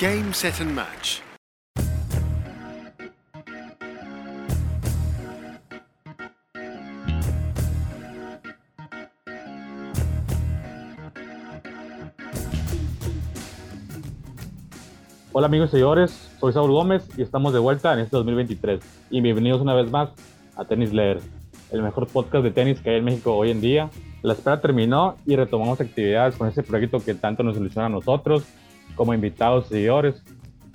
Game, set and match. Hola amigos y señores, soy Saúl Gómez y estamos de vuelta en este 2023. Y bienvenidos una vez más a Tenis Leer, el mejor podcast de tenis que hay en México hoy en día. La espera terminó y retomamos actividades con este proyecto que tanto nos ilusiona a nosotros como invitados y seguidores,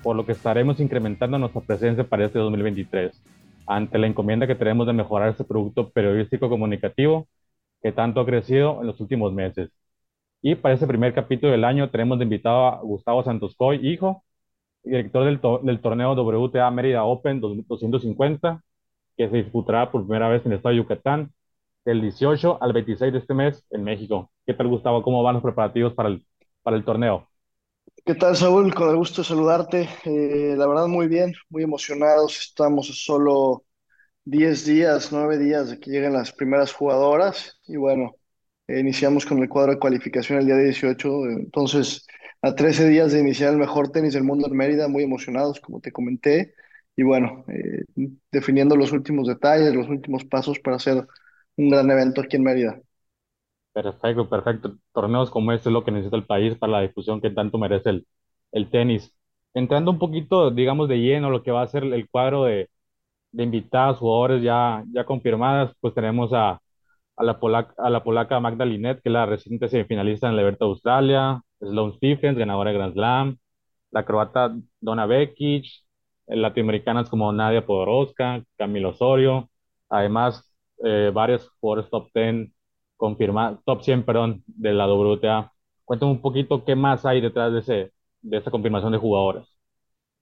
por lo que estaremos incrementando nuestra presencia para este 2023, ante la encomienda que tenemos de mejorar este producto periodístico comunicativo que tanto ha crecido en los últimos meses. Y para este primer capítulo del año tenemos de invitado a Gustavo Santoscoy, hijo, director del, del torneo WTA Mérida Open 250, que se disputará por primera vez en el estado de Yucatán, del 18 al 26 de este mes en México. ¿Qué tal, Gustavo? ¿Cómo van los preparativos para el, para el torneo? ¿Qué tal, Saúl? Con el gusto de saludarte. Eh, la verdad, muy bien, muy emocionados. Estamos solo 10 días, 9 días de que lleguen las primeras jugadoras. Y bueno, iniciamos con el cuadro de cualificación el día 18. Entonces, a 13 días de iniciar el mejor tenis del mundo en Mérida, muy emocionados, como te comenté. Y bueno, eh, definiendo los últimos detalles, los últimos pasos para hacer un gran evento aquí en Mérida. Perfecto, perfecto. Torneos como este es lo que necesita el país para la difusión que tanto merece el, el tenis. Entrando un poquito, digamos, de lleno lo que va a ser el cuadro de, de invitadas, jugadores ya, ya confirmadas, pues tenemos a, a, la polaca, a la polaca Magda Linet, que es la reciente semifinalista en el Abierto de Australia, Sloane Stephens, ganadora de Grand Slam, la croata Donna Vekic, latinoamericanas como Nadia Podoroska, Camilo Osorio, además eh, varios jugadores top 10 confirmar, top 100, perdón, de la WTA. Cuéntame un poquito qué más hay detrás de, ese, de esa confirmación de jugadores.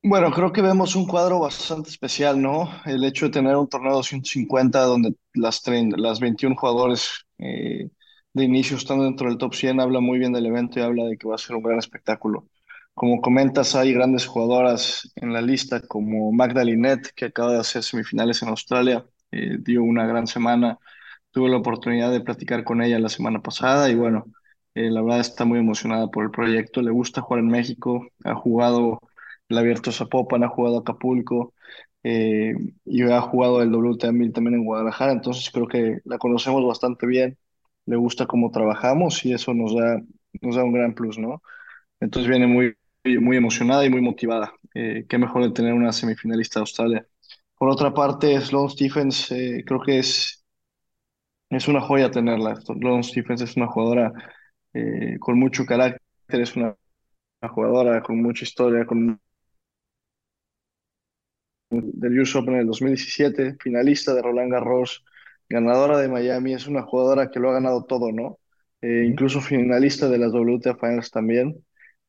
Bueno, creo que vemos un cuadro bastante especial, ¿no? El hecho de tener un torneo de 250 donde las, las 21 jugadores eh, de inicio están dentro del top 100 habla muy bien del evento y habla de que va a ser un gran espectáculo. Como comentas, hay grandes jugadoras en la lista como Magda Linet, que acaba de hacer semifinales en Australia, eh, dio una gran semana Tuve la oportunidad de platicar con ella la semana pasada y bueno, eh, la verdad está muy emocionada por el proyecto. Le gusta jugar en México, ha jugado el Abierto Zapopan, ha jugado Acapulco eh, y ha jugado el WTA 1000 también en Guadalajara. Entonces creo que la conocemos bastante bien, le gusta cómo trabajamos y eso nos da, nos da un gran plus, ¿no? Entonces viene muy, muy emocionada y muy motivada. Eh, qué mejor de tener una semifinalista de Australia. Por otra parte, Sloane Stephens creo que es es una joya tenerla. Sloane Stephens es una jugadora eh, con mucho carácter, es una, jugadora con mucha historia, con del US Open en el 2017, finalista de Roland Garros, ganadora de Miami, es una jugadora que lo ha ganado todo, ¿no? Eh, incluso finalista de las WTA Finals también,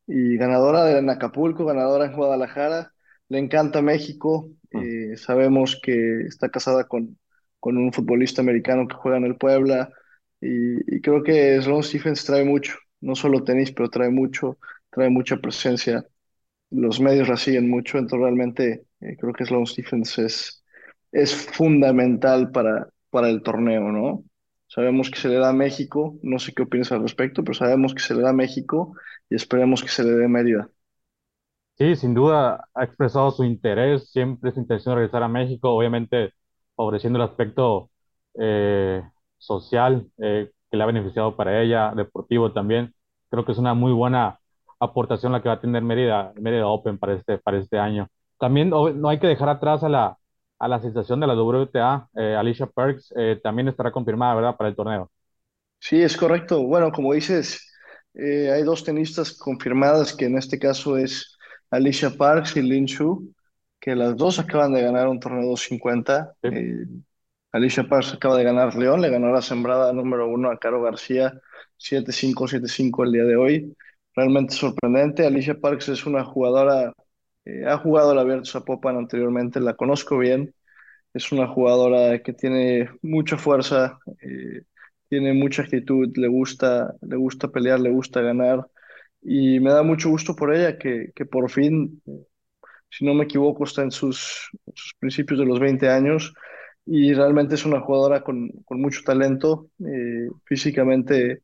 y ganadora de Acapulco, ganadora en Guadalajara, le encanta México, mm. eh, sabemos que está casada con, con un futbolista americano que juega en el Puebla. Y, creo que Sloan Stephens trae mucho, no solo tenis, pero trae mucho, trae mucha presencia. Los medios la siguen mucho, entonces realmente eh, creo que Sloan Stephens es, es fundamental para, para el torneo, ¿no? Sabemos que se le da a México, no sé qué opinas al respecto, pero sabemos que se le da a México y esperemos que se le dé Mérida. Sí, sin duda ha expresado su interés, siempre su intención regresar a México. Obviamente, favoreciendo el aspecto eh, social eh, que le ha beneficiado para ella, deportivo también. Creo que es una muy buena aportación la que va a tener Mérida, Mérida Open para este, para este año. También no hay que dejar atrás a la, a la sensación de la WTA, eh, Alicia Perks, también estará confirmada, ¿verdad?, para el torneo. Sí, es correcto. Bueno, como dices, hay dos tenistas confirmadas, que en este caso es Alicia Parks y Lin Shu que las dos acaban de ganar un torneo 250. Eh, Alicia Parks acaba de ganar León, le ganó la sembrada número uno a Caro García 7-5, 7-5 el día de hoy. Realmente sorprendente. Alicia Parks es una jugadora, eh, ha jugado el Abierto Zapopan anteriormente, la conozco bien. Es una jugadora que tiene mucha fuerza, eh, tiene mucha actitud, le gusta, le gusta pelear, le gusta ganar. Y me da mucho gusto por ella que, que por fin si no me equivoco, está en sus, sus principios de los 20 años y realmente es una jugadora con, con mucho talento. Eh, físicamente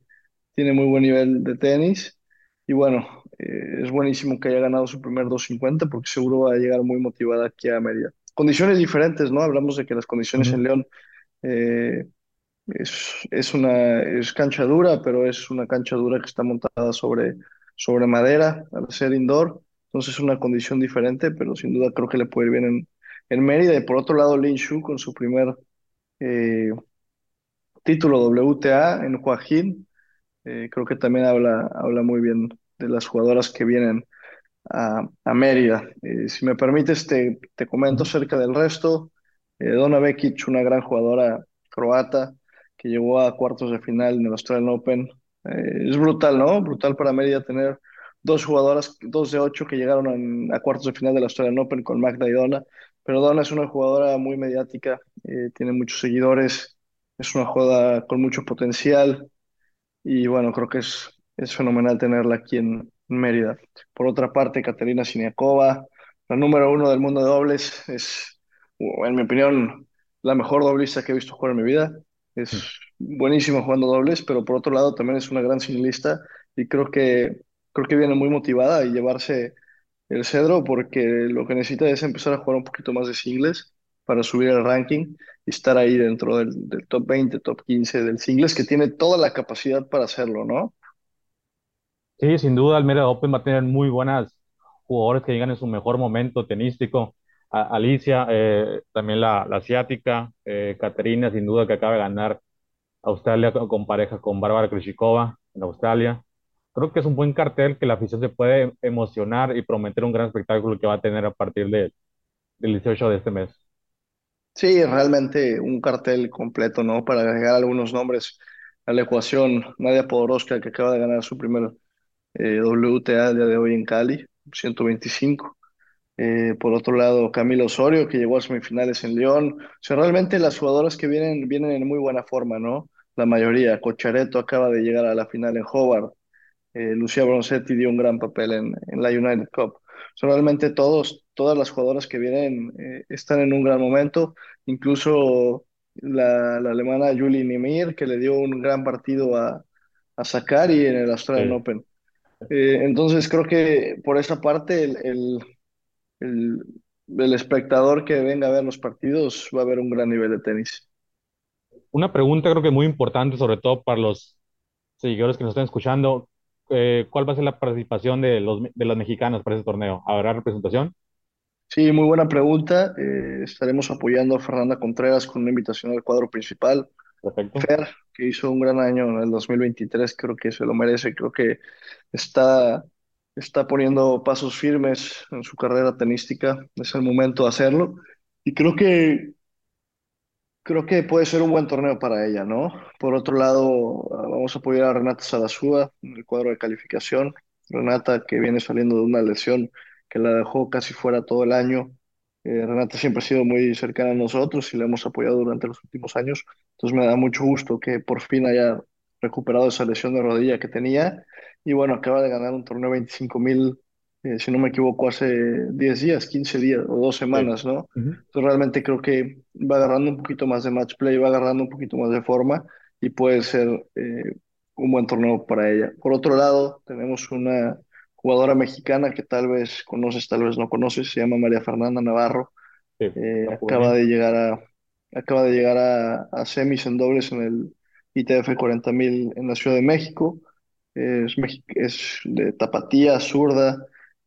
tiene muy buen nivel de tenis. Y bueno, eh, es buenísimo que haya ganado su primer 250 porque seguro va a llegar muy motivada aquí a Mérida. Condiciones diferentes, ¿no? Hablamos de que las condiciones en Ujú. León eh, es, es una es cancha dura, pero es una cancha dura que está montada sobre, sobre madera al ser indoor. Entonces es una condición diferente, pero sin duda creo que le puede ir bien en, en Mérida. Y por otro lado, Lin Shu con su primer eh, título WTA en Joaquín, eh, creo que también habla, habla muy bien de las jugadoras que vienen a, a Mérida. Eh, si me permites, te, te comento acerca del resto. Donna Vekic, una gran jugadora croata que llegó a cuartos de final en el Australian Open. Es brutal, ¿no? Brutal para Mérida tener dos jugadoras, dos de ocho que llegaron en- a cuartos de final del Australian Open con Magda y Donna. Pero Donna es una jugadora muy mediática, eh, tiene muchos seguidores, es una jugadora con mucho potencial. Y bueno, creo que es, es fenomenal tenerla aquí en Mérida. Por otra parte, Caterina Siniakova, la número uno del mundo de dobles, es, en mi opinión, la mejor doblista que he visto jugar en mi vida. Es buenísima jugando dobles, pero por otro lado también es una gran singlista y creo que, creo que viene muy motivada a llevarse el cedro porque lo que necesita es empezar a jugar un poquito más de singles para subir el ranking y estar ahí dentro del, top 20, top 15 del singles, que tiene toda la capacidad para hacerlo, ¿no? Sí, sin duda el Mérida Open va a tener muy buenas jugadores que llegan en su mejor momento tenístico. Alicia, eh, también la, asiática, eh, Caterina, sin duda que acaba de ganar Australia con, pareja con Bárbara Krejcikova en Australia. Creo que es un buen cartel que la afición se puede emocionar y prometer un gran espectáculo que va a tener a partir de- del 18 de este mes. Sí, realmente un cartel completo, ¿no? Para agregar algunos nombres a la ecuación. Nadia Podoroska, que acaba de ganar su primer eh, WTA el día de hoy en Cali, 125. Eh, por otro lado, Camilo Osorio, que llegó a semifinales en León. O sea, realmente las jugadoras que vienen, vienen en muy buena forma, ¿no? La mayoría. Cochareto acaba de llegar a la final en Hobart. Eh, Lucía Bronzetti dio un gran papel en, en la United Cup. O sea, realmente todos, todas las jugadoras que vienen eh, están en un gran momento. Incluso la, la alemana Julie Nimir, que le dio un gran partido a, a Sakari en el Australian Sí. Open. Eh, entonces creo que por esa parte el, el, el, el espectador que venga a ver los partidos va a ver un gran nivel de tenis. Una pregunta creo que muy importante, sobre todo para los seguidores que nos están escuchando. Eh, ¿cuál va a ser la participación de los, de las mexicanas para ese torneo? ¿Habrá representación? Sí, muy buena pregunta. Eh, estaremos apoyando a Fernanda Contreras con una invitación al cuadro principal. Perfecto. Fer, que hizo un gran año en el 2023, creo que se lo merece, creo que está, está poniendo pasos firmes en su carrera tenística, es el momento de hacerlo. Y creo que Creo que puede ser un buen torneo para ella, ¿no? Por otro lado, vamos a apoyar a Renata Sadasúa en el cuadro de calificación. Renata que viene saliendo de una lesión que la dejó casi fuera todo el año. Eh, Renata siempre ha sido muy cercana a nosotros y la hemos apoyado durante los últimos años. Entonces me da mucho gusto que por fin haya recuperado esa lesión de rodilla que tenía. Y bueno, acaba de ganar un torneo 25 mil, eh, si no me equivoco, hace 10 días, 15 días o dos semanas, ¿no? Ujú. Entonces realmente creo que va agarrando un poquito más de match play, va agarrando un poquito más de forma y puede ser eh, un buen torneo para ella. Por otro lado, tenemos una jugadora mexicana que tal vez conoces, tal vez no conoces, se llama María Fernanda Navarro. Sí, Eh, acaba de llegar a, acaba de llegar a, a semis en dobles en el ITF 40.000 en la Ciudad de México. Es de tapatía, zurda,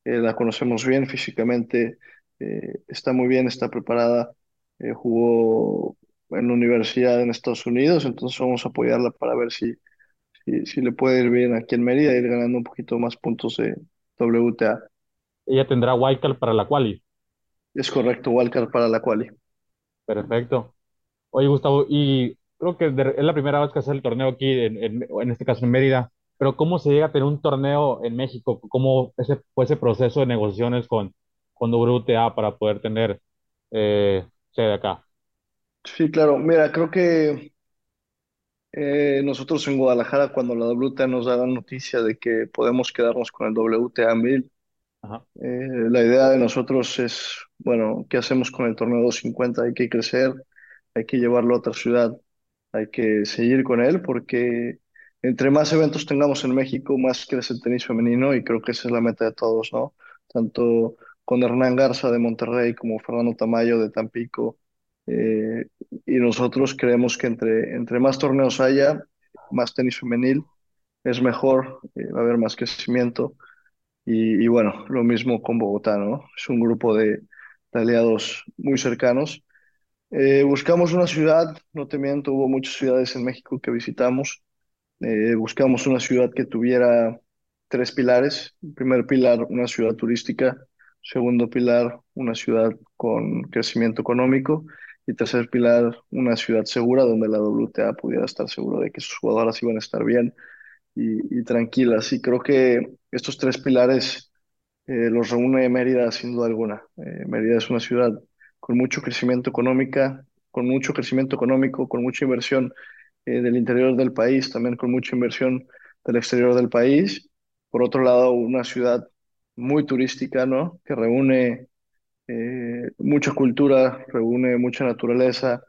eh, la conocemos bien físicamente, eh, está muy bien, está preparada, eh, jugó en la universidad en Estados Unidos, entonces vamos a apoyarla para ver si, si, si le puede ir bien aquí en Mérida, ir ganando un poquito más puntos de WTA. Ella tendrá wildcard para la quali. Es correcto, Walker para la quali. Perfecto. Oye, Gustavo, y creo que es la primera vez que hace el torneo aquí, en, en, en este caso en Mérida, pero ¿cómo se llega a tener un torneo en México? ¿Cómo ese, fue ese proceso de negociaciones con, con WTA para poder tener eh, sede acá? Sí, claro. Mira, creo que eh, nosotros en Guadalajara, cuando la WTA nos da la noticia de que podemos quedarnos con el WTA 1000, Ajá, eh, la idea de nosotros es, bueno, ¿qué hacemos con el torneo 250? Hay que crecer, hay que llevarlo a otra ciudad, hay que seguir con él porque entre más eventos tengamos en México, más crece el tenis femenino y creo que esa es la meta de todos, ¿no? Tanto con Hernán Garza de Monterrey como Fernando Tamayo de Tampico. eh, y nosotros creemos que entre, entre más torneos haya, más tenis femenil, es mejor, eh, va a haber más crecimiento. Y, bueno, lo mismo con Bogotá, ¿no? Es un grupo de, de aliados muy cercanos. Eh, buscamos una ciudad, no te miento, hubo muchas ciudades en México que visitamos. Eh, buscamos una ciudad que tuviera tres pilares. primer pilar, una ciudad turística. Segundo pilar, una ciudad con crecimiento económico. Y tercer pilar, una ciudad segura donde la WTA pudiera estar seguro de que sus jugadoras iban a estar bien y, tranquilas. Y creo que estos tres pilares eh, los reúne Mérida sin duda alguna. Eh, Mérida es una ciudad con mucho crecimiento económica, con mucho crecimiento económico, con mucha inversión eh, del interior del país, también con mucha inversión del exterior del país. Por otro lado, una ciudad muy turística, ¿no? Que reúne eh, mucha cultura, reúne mucha naturaleza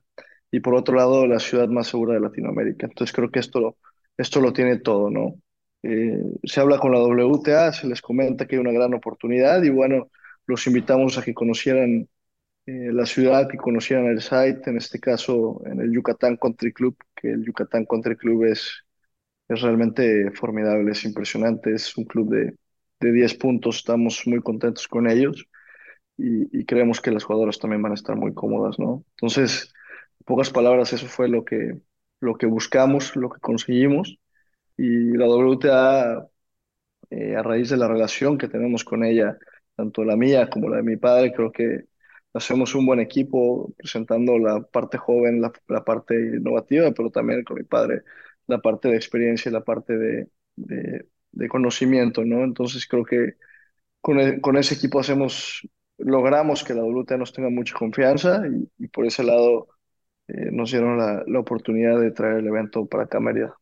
y por otro lado, la ciudad más segura de Latinoamérica. Entonces creo que esto, esto lo tiene todo, ¿no? Eh, se habla con la WTA, se les comenta que hay una gran oportunidad y bueno, los invitamos a que conocieran eh, la ciudad, que conocieran el site, en este caso en el Yucatán Country Club, que el Yucatán Country Club es, es realmente formidable, es impresionante, es un club de, de 10 puntos, estamos muy contentos con ellos y, y creemos que las jugadoras también van a estar muy cómodas, ¿no? Entonces, en pocas palabras, eso fue lo que, lo que buscamos, lo que conseguimos y la WTA eh, a raíz de la relación que tenemos con ella, tanto la mía como la de mi padre, creo que hacemos un buen equipo presentando la parte joven, la, la parte innovativa, pero también con mi padre la parte de experiencia y la parte de, de, conocimiento, ¿no? Entonces creo que con, e- con ese equipo hacemos, logramos que la WTA nos tenga mucha confianza y, y por ese lado eh, nos dieron la, la oportunidad de traer el evento para acá Mérida.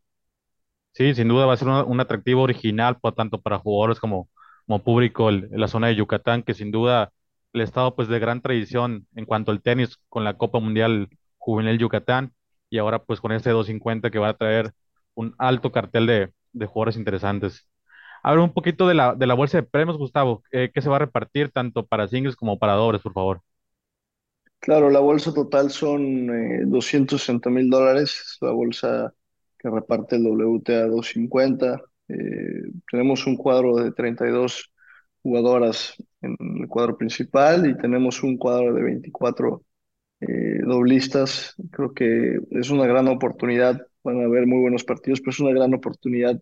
Sí, sin duda va a ser un atractivo original, tanto para jugadores como, como público el- la zona de Yucatán, que sin duda el estado pues de gran tradición en cuanto al tenis con la Copa Mundial Juvenil Yucatán y ahora pues con este 250 que va a traer un alto cartel de, de jugadores interesantes. Habla un poquito de la, de la bolsa de premios, Gustavo, eh, que se va a repartir tanto para singles como para dobles, por favor. Claro, la bolsa total son eh, 260 mil dólares, es la bolsa que reparte el WTA 250. Eh, tenemos un cuadro de 32 jugadoras en el cuadro principal y tenemos un cuadro de 24 eh, doblistas. Creo que es una gran oportunidad, van a haber muy buenos partidos, pero es una gran oportunidad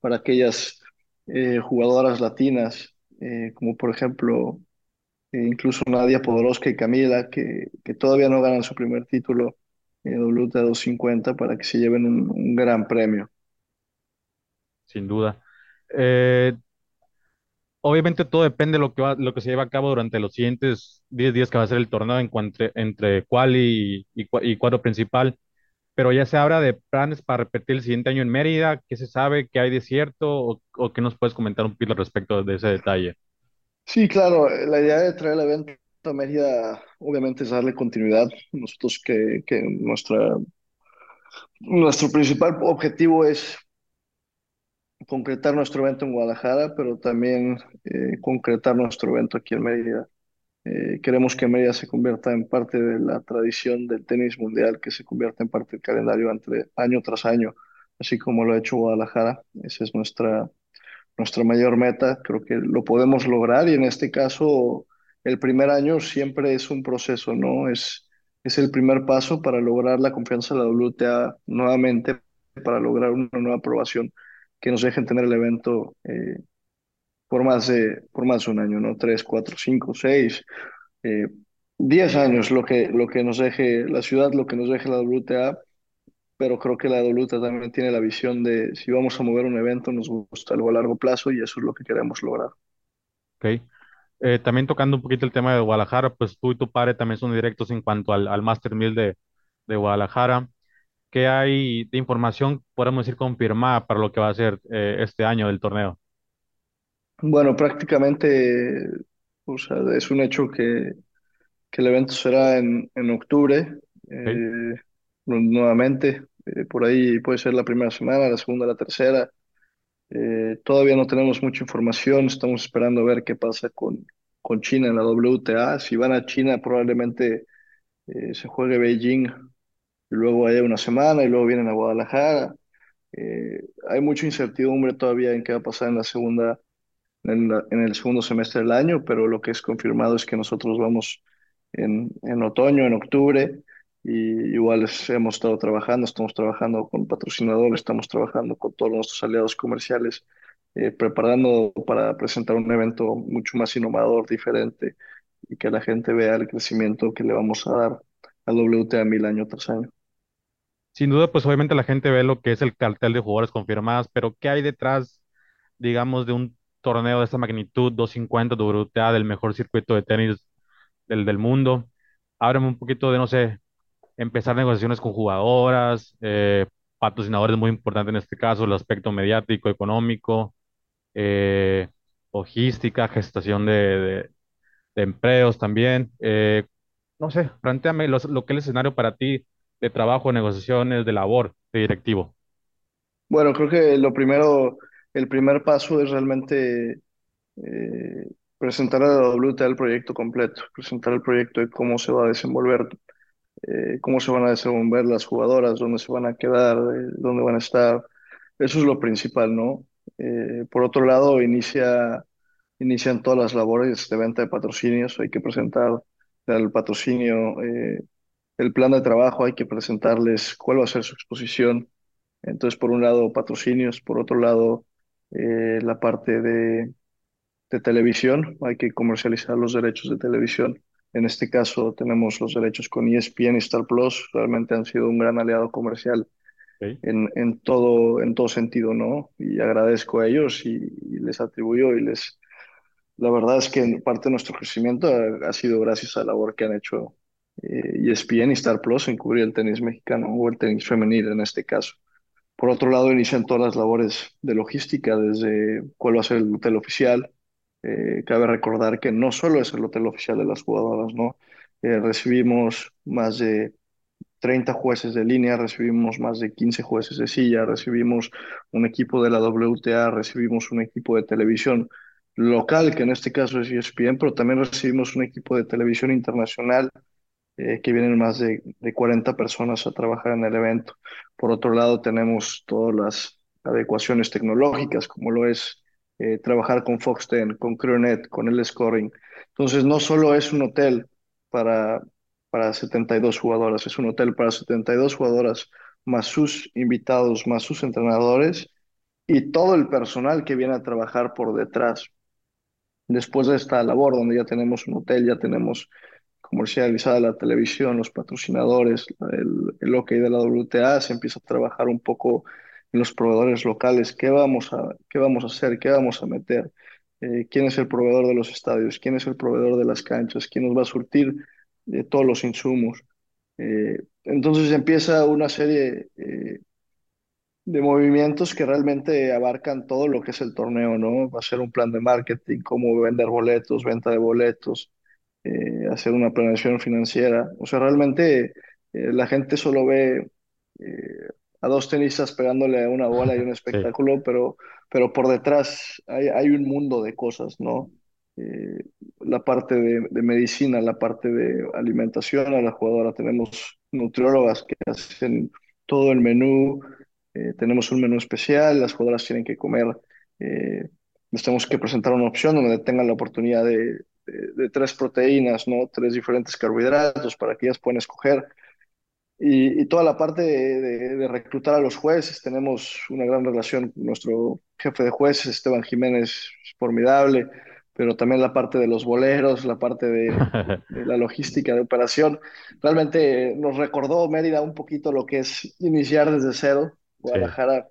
para aquellas eh, jugadoras latinas, eh, como por ejemplo incluso Nadia Podoroska y Camila, que, que todavía no ganan su primer título en WTA 250 para que se lleven un, gran premio. Sin duda. Obviamente todo depende de lo que va, lo que se lleva a cabo durante los siguientes 10 días que va a ser el torneo en entre quali y, y, cua- y cuadro principal, pero ya se habla de planes para repetir el siguiente año en Mérida, ¿qué se sabe? ¿Qué hay de cierto? ¿O, o qué nos puedes comentar un poquito respecto de ese detalle? Sí, claro, la idea de traer el evento a Mérida obviamente es darle continuidad. Nosotros que, que nuestra, nuestro principal objetivo es concretar nuestro evento en Guadalajara, pero también eh, concretar nuestro evento aquí en Mérida. Eh, queremos que Mérida se convierta en parte de la tradición del tenis mundial, que se convierta en parte del calendario entre, año tras año, así como lo ha hecho Guadalajara. Esa es nuestra, nuestra mayor meta. Creo que lo podemos lograr y en este caso el primer año siempre es un proceso, ¿no? Es, es el primer paso para lograr la confianza de la WTA nuevamente, para lograr una nueva aprobación que nos dejen tener el evento eh, por más de, por más de un año, ¿no? Tres, cuatro, cinco, seis eh, 10 años lo que, lo que nos deje la ciudad, lo que nos deje la WTA, pero creo que la WTA también tiene la visión de si vamos a mover un evento, nos gusta algo a largo plazo y eso es lo que queremos lograr. ¿ok? Eh, también tocando un poquito el tema de Guadalajara, pues tú y tu padre también son directos en cuanto al, al Master 1000 de, de Guadalajara. ¿Qué hay de información, podemos decir, confirmada para lo que va a ser eh, este año del torneo? Bueno, prácticamente, o sea, es un hecho que, que el evento será en, en octubre, eh, nu- nuevamente. Eh, por ahí puede ser la primera semana, la segunda, la tercera. Eh, todavía no tenemos mucha información, estamos esperando a ver qué pasa con, con China en la WTA. Si van a China, probablemente eh, se juegue Beijing luego haya una semana y luego vienen a Guadalajara. Eh, hay mucha incertidumbre todavía en qué va a pasar en la segunda, en, el segundo semestre del año, pero lo que es confirmado es que nosotros vamos en, en otoño, en octubre, y igual hemos estado trabajando, estamos trabajando con patrocinadores, estamos trabajando con todos nuestros aliados comerciales, eh, preparando para presentar un evento mucho más innovador, diferente, y que la gente vea el crecimiento que le vamos a dar al WTA 1000 año tras año. Sin duda, pues obviamente la gente ve lo que es el cartel de jugadores confirmados, pero ¿qué hay detrás, digamos, de un torneo de esta magnitud, 250 WTA, del mejor circuito de tenis del, del mundo? Háblame un poquito de, no sé, empezar negociaciones con jugadoras, eh, patrocinadores muy importantes en este caso, el aspecto mediático, económico, eh, logística, gestación de empleos también. Eh, no sé, plantéame los- lo que es el escenario para ti de trabajo, negociaciones, de labor, de directivo. Bueno, creo que lo primero, el primer paso es realmente eh, presentar a la WTA el proyecto completo, presentar el proyecto de cómo se va a desenvolver, eh, cómo se van a desenvolver las jugadoras, dónde se van a quedar, eh, dónde van a estar. Eso es lo principal, ¿no? Eh, por otro lado, inicia, inician todas las labores de venta de patrocinios. Hay que presentar el patrocinio, eh, el plan de trabajo, hay que presentarles cuál va a ser su exposición. Entonces, por un lado, patrocinios, por otro lado, eh, la parte de de televisión, hay que comercializar los derechos de televisión. En este caso tenemos los derechos con ESPN y Star Plus, realmente han sido un gran aliado comercial en, en todo, en todo sentido, ¿no? Y agradezco a ellos y, y les atribuyo y les... La verdad es que parte de nuestro crecimiento ha, ha sido gracias a la labor que han hecho eh, ESPN y Star Plus en cubrir el tenis mexicano o el tenis femenil en este caso. Por otro lado, inician todas las labores de logística, desde cuál va a ser el hotel oficial. Eh, cabe recordar que no solo es el hotel oficial de las jugadoras, ¿no? Eh, recibimos más de 30 jueces de línea, recibimos más de 15 jueces de silla, recibimos un equipo de la WTA, recibimos un equipo de televisión local, que en este caso es ESPN, pero también recibimos un equipo de televisión internacional eh, que vienen más de, de 40 personas a trabajar en el evento. Por otro lado, tenemos todas las adecuaciones tecnológicas, como lo es eh, trabajar con Fox 10, con CrewNet, con el scoring. Entonces, no solo es un hotel para, para 72 jugadoras, es un hotel para 72 jugadoras, más sus invitados, más sus entrenadores y todo el personal que viene a trabajar por detrás. Después de esta labor, donde ya tenemos un hotel, ya tenemos comercializada la televisión, los patrocinadores, el, el OK de la WTA, se empieza a trabajar un poco en los proveedores locales, qué vamos a, qué vamos a hacer, qué vamos a meter, eh, quién es el proveedor de los estadios, quién es el proveedor de las canchas, quién nos va a surtir de todos los insumos. Eh, entonces empieza una serie eh, de movimientos que realmente abarcan todo lo que es el torneo, ¿no? Va a ser un plan de marketing, cómo vender boletos, venta de boletos, eh, hacer una planeación financiera. O sea, realmente eh, la gente solo ve eh, a dos tenistas pegándole a una bola y un Sí, espectáculo, pero, pero por detrás hay, hay un mundo de cosas, ¿no? Eh, la parte de, de medicina, la parte de alimentación a la jugadora. Tenemos nutriólogas que hacen todo el menú, eh, tenemos un menú especial, las jugadoras tienen que comer, eh, les tenemos que presentar una opción donde tengan la oportunidad de, de- de tres proteínas, ¿no? Tres diferentes carbohidratos para que ellas puedan escoger. Y, y toda la parte de, de- reclutar a los jueces, tenemos una gran relación con nuestro jefe de jueces, Esteban Jiménez, es formidable, pero también la parte de los boleros, la parte de la logística de operación. Realmente nos recordó Mérida un poquito lo que es iniciar desde cero. Sí. Guadalajara,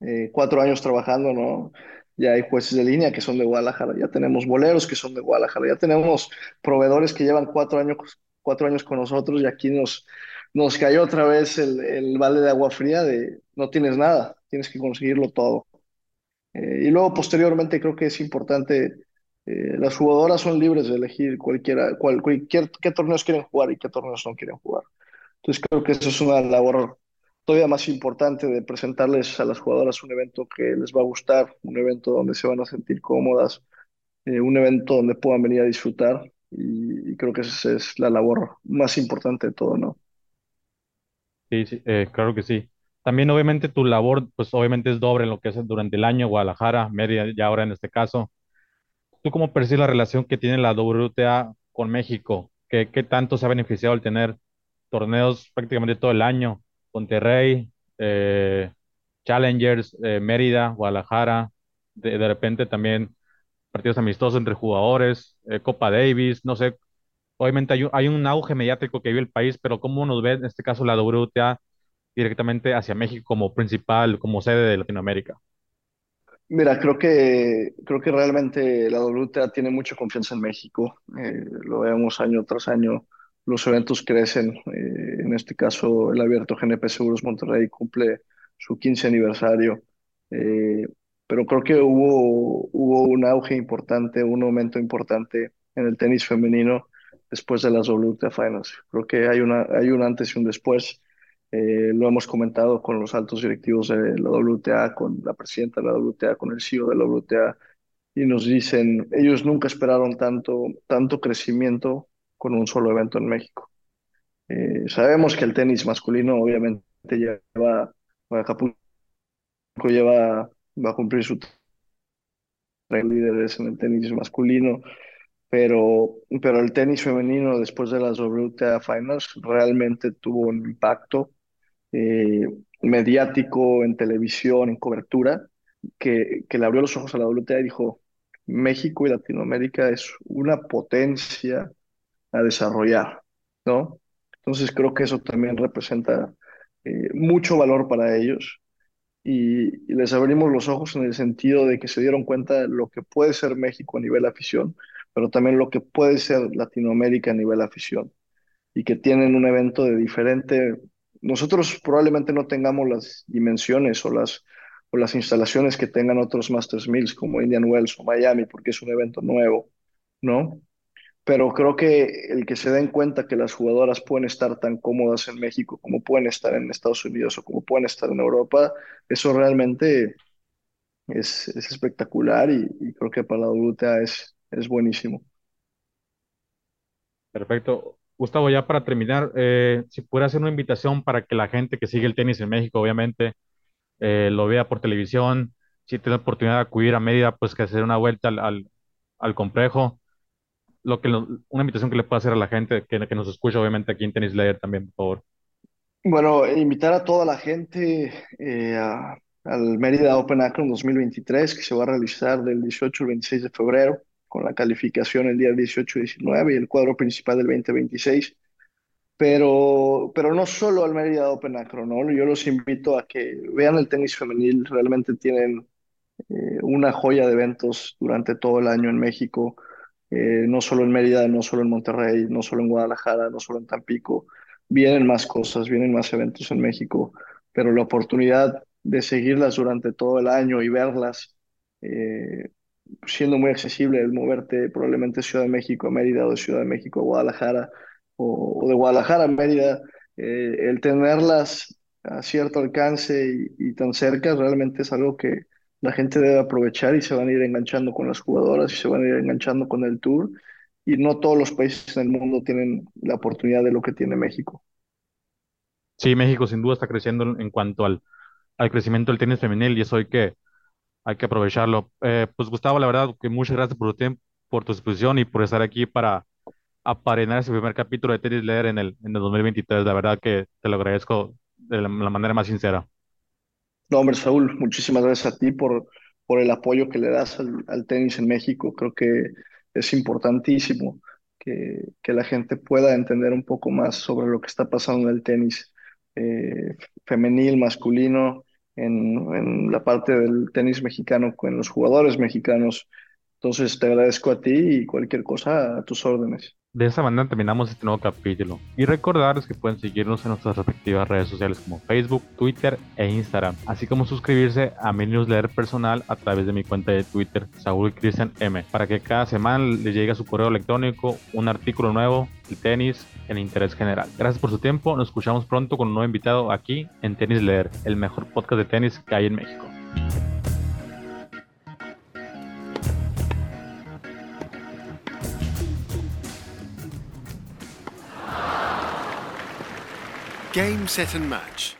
eh, cuatro años trabajando, ¿no? Ya hay jueces de línea que son de Guadalajara, ya tenemos boleros que son de Guadalajara, ya tenemos proveedores que llevan cuatro años, cuatro años con nosotros y aquí nos, nos cayó otra vez el, el balde de agua fría de no tienes nada, tienes que conseguirlo todo. Eh, y luego posteriormente creo que es importante, eh, las jugadoras son libres de elegir cualquiera, cual, cualquier, qué torneos quieren jugar y qué torneos no quieren jugar. Entonces creo que eso es una labor todavía más importante de presentarles a las jugadoras un evento que les va a gustar, un evento donde se van a sentir cómodas, eh, un evento donde puedan venir a disfrutar y, creo que esa es la labor más importante de todo, ¿no? Sí, sí, eh, claro que sí. También obviamente tu labor, pues obviamente es doble en lo que es durante el año, Guadalajara, Mérida, y ahora en este caso. ¿Tú cómo percibes la relación que tiene la WTA con México? ¿Qué, qué tanto se ha beneficiado al tener torneos prácticamente todo el año? Monterrey, eh, Challengers, eh, Mérida, Guadalajara, de, repente también partidos amistosos entre jugadores, eh, Copa Davis, no sé. Obviamente hay un, auge mediático que vive el país, pero ¿cómo nos ve en este caso la WTA directamente hacia México como principal, como sede de Latinoamérica? Mira, creo que, creo que realmente la WTA tiene mucha confianza en México. Lo vemos año tras año, los eventos crecen. Eh, en este caso, el Abierto GNP Seguros Monterrey cumple su 15 aniversario. Eh, pero creo que hubo, hubo un auge importante, un aumento importante en el tenis femenino después de las WTA Finals. Creo que hay una, hay un antes y un después. Eh, lo hemos comentado con los altos directivos de la WTA, con la presidenta de la WTA, con el CEO de la WTA, y nos dicen, ellos nunca esperaron tanto, tanto crecimiento con un solo evento en México. Eh, sabemos que el tenis masculino obviamente lleva, Acapulco lleva, va a cumplir su líderes en el tenis masculino, pero, pero el tenis femenino después de las WTA Finals realmente tuvo un impacto eh, mediático, en televisión, en cobertura, que, que le abrió los ojos a la WTA y dijo, México y Latinoamérica es una potencia a desarrollar, ¿no? Entonces creo que eso también representa eh, mucho valor para ellos y, y les abrimos los ojos en el sentido de que se dieron cuenta de lo que puede ser México a nivel afición, pero también lo que puede ser Latinoamérica a nivel afición y que tienen un evento de diferente. Nosotros probablemente no tengamos las dimensiones o las, o las instalaciones que tengan otros Masters Mills como Indian Wells o Miami, porque es un evento nuevo, ¿no? Pero creo que el que se den cuenta que las jugadoras pueden estar tan cómodas en México como pueden estar en Estados Unidos o como pueden estar en Europa, eso realmente es, es espectacular y, creo que para la WTA es, es buenísimo. Perfecto. Gustavo, ya para terminar, eh, si pudiera hacer una invitación para que la gente que sigue el tenis en México, obviamente, eh, lo vea por televisión, si tiene la oportunidad de acudir a Mérida, pues que hacer una vuelta al, al complejo, lo que una invitación que le pueda hacer a la gente que, que nos escucha, obviamente, aquí en Tenis Layer también, por favor. Bueno, invitar a toda la gente eh, a- al Mérida Open Acron 2023, que se va a realizar del 18 al 26 de febrero, con la calificación el día 18 y 19 y el cuadro principal del 2026. Pero, pero no solo al Mérida Open Acron, ¿no? Yo los invito a que vean el tenis femenil, realmente tienen eh, una joya de eventos durante todo el año en México, eh, no solo en Mérida, no solo en Monterrey, no solo en Guadalajara, no solo en Tampico, vienen más cosas, vienen más eventos en México, pero la oportunidad de seguirlas durante todo el año y verlas, eh, siendo muy accesible el moverte probablemente de Ciudad de México a Mérida o de Ciudad de México a Guadalajara o, de Guadalajara a Mérida, eh, el tenerlas a cierto alcance y tan cerca realmente es algo que la gente debe aprovechar y se van a ir enganchando con las jugadoras y se van a ir enganchando con el tour. Y no todos los países en el mundo tienen la oportunidad de lo que tiene México. Sí, México sin duda está creciendo en cuanto al, al crecimiento del tenis femenil y eso hay que, hay que aprovecharlo. Eh, pues Gustavo, la verdad que muchas gracias por tu tiempo, por tu exposición y por estar aquí para aparenar ese primer capítulo de Tenis Leer en el, en el 2023. La verdad que te lo agradezco de la manera más sincera. No, hombre, Saúl, muchísimas gracias a ti por, por el apoyo que le das al, al tenis en México. Creo que es importantísimo que, que la gente pueda entender un poco más sobre lo que está pasando en el tenis eh, femenil, masculino, en, en la parte del tenis mexicano, con los jugadores mexicanos. Entonces, te agradezco a ti y cualquier cosa a tus órdenes. De esa manera terminamos este nuevo capítulo. Y recordarles que pueden seguirnos en nuestras respectivas redes sociales como Facebook, Twitter e Instagram, así como suscribirse a mi newsletter personal a través de mi cuenta de Twitter, Saúl Cristian M, para que cada semana les llegue a su correo electrónico un artículo nuevo de tenis en interés general. Gracias por su tiempo, nos escuchamos pronto con un nuevo invitado aquí en Tenis Leer, el mejor podcast de tenis que hay en México. Game, set and match.